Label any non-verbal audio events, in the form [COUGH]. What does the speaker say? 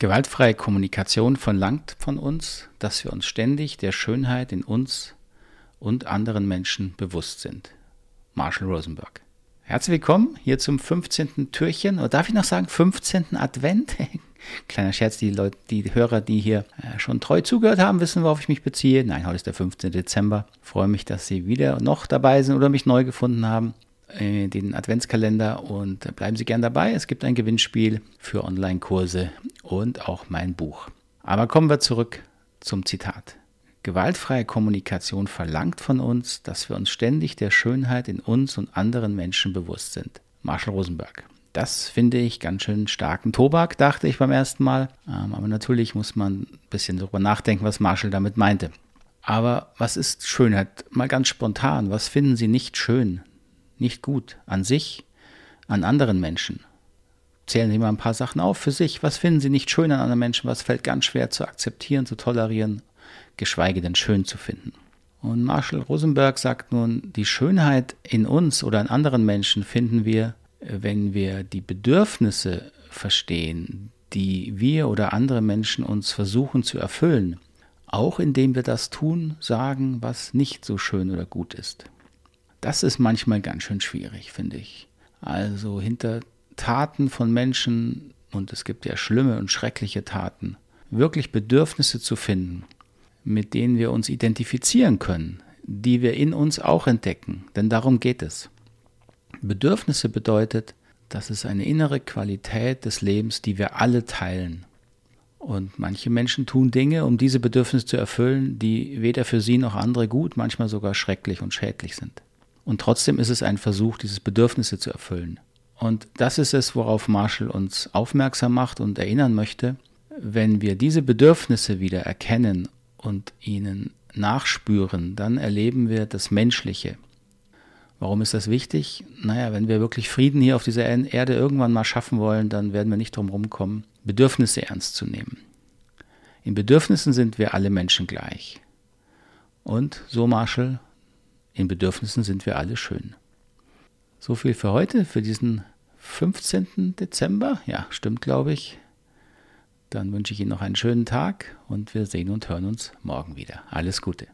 Gewaltfreie Kommunikation verlangt von uns, dass wir uns ständig der Schönheit in uns und anderen Menschen bewusst sind. Marshall Rosenberg. Herzlich willkommen hier zum 15. Türchen, oder darf ich noch sagen 15. Advent? [LAUGHS] Kleiner Scherz, die Leute, die Hörer, die hier äh, schon treu zugehört haben, wissen, worauf ich mich beziehe. Nein, heute ist der 15. Dezember. Ich freue mich, dass Sie wieder noch dabei sind oder mich neu gefunden haben äh, den Adventskalender und bleiben Sie gern dabei. Es gibt ein Gewinnspiel für Online-Kurse und auch mein Buch. Aber kommen wir zurück zum Zitat. Gewaltfreie Kommunikation verlangt von uns, dass wir uns ständig der Schönheit in uns und anderen Menschen bewusst sind. Marshall Rosenberg. Das finde ich ganz schön starken Tobak, dachte ich beim ersten Mal. Ähm, aber natürlich muss man ein bisschen darüber nachdenken, was Marshall damit meinte. Aber was ist Schönheit? Mal ganz spontan. Was finden Sie nicht schön? nicht gut an sich, an anderen Menschen. Zählen Sie mal ein paar Sachen auf für sich. Was finden Sie nicht schön an anderen Menschen? Was fällt ganz schwer zu akzeptieren, zu tolerieren, geschweige denn schön zu finden? Und Marshall Rosenberg sagt nun, die Schönheit in uns oder in anderen Menschen finden wir, wenn wir die Bedürfnisse verstehen, die wir oder andere Menschen uns versuchen zu erfüllen, auch indem wir das tun, sagen, was nicht so schön oder gut ist. Das ist manchmal ganz schön schwierig, finde ich. Also hinter Taten von Menschen, und es gibt ja schlimme und schreckliche Taten, wirklich Bedürfnisse zu finden, mit denen wir uns identifizieren können, die wir in uns auch entdecken, denn darum geht es. Bedürfnisse bedeutet, das ist eine innere Qualität des Lebens, die wir alle teilen. Und manche Menschen tun Dinge, um diese Bedürfnisse zu erfüllen, die weder für sie noch andere gut, manchmal sogar schrecklich und schädlich sind. Und trotzdem ist es ein Versuch, dieses Bedürfnisse zu erfüllen. Und das ist es, worauf Marshall uns aufmerksam macht und erinnern möchte. Wenn wir diese Bedürfnisse wieder erkennen und ihnen nachspüren, dann erleben wir das Menschliche. Warum ist das wichtig? Naja, wenn wir wirklich Frieden hier auf dieser Erde irgendwann mal schaffen wollen, dann werden wir nicht drum rumkommen, Bedürfnisse ernst zu nehmen. In Bedürfnissen sind wir alle Menschen gleich. Und so Marshall, in Bedürfnissen sind wir alle schön. So viel für heute, für diesen 15. Dezember. Ja, stimmt, glaube ich. Dann wünsche ich Ihnen noch einen schönen Tag und wir sehen und hören uns morgen wieder. Alles Gute.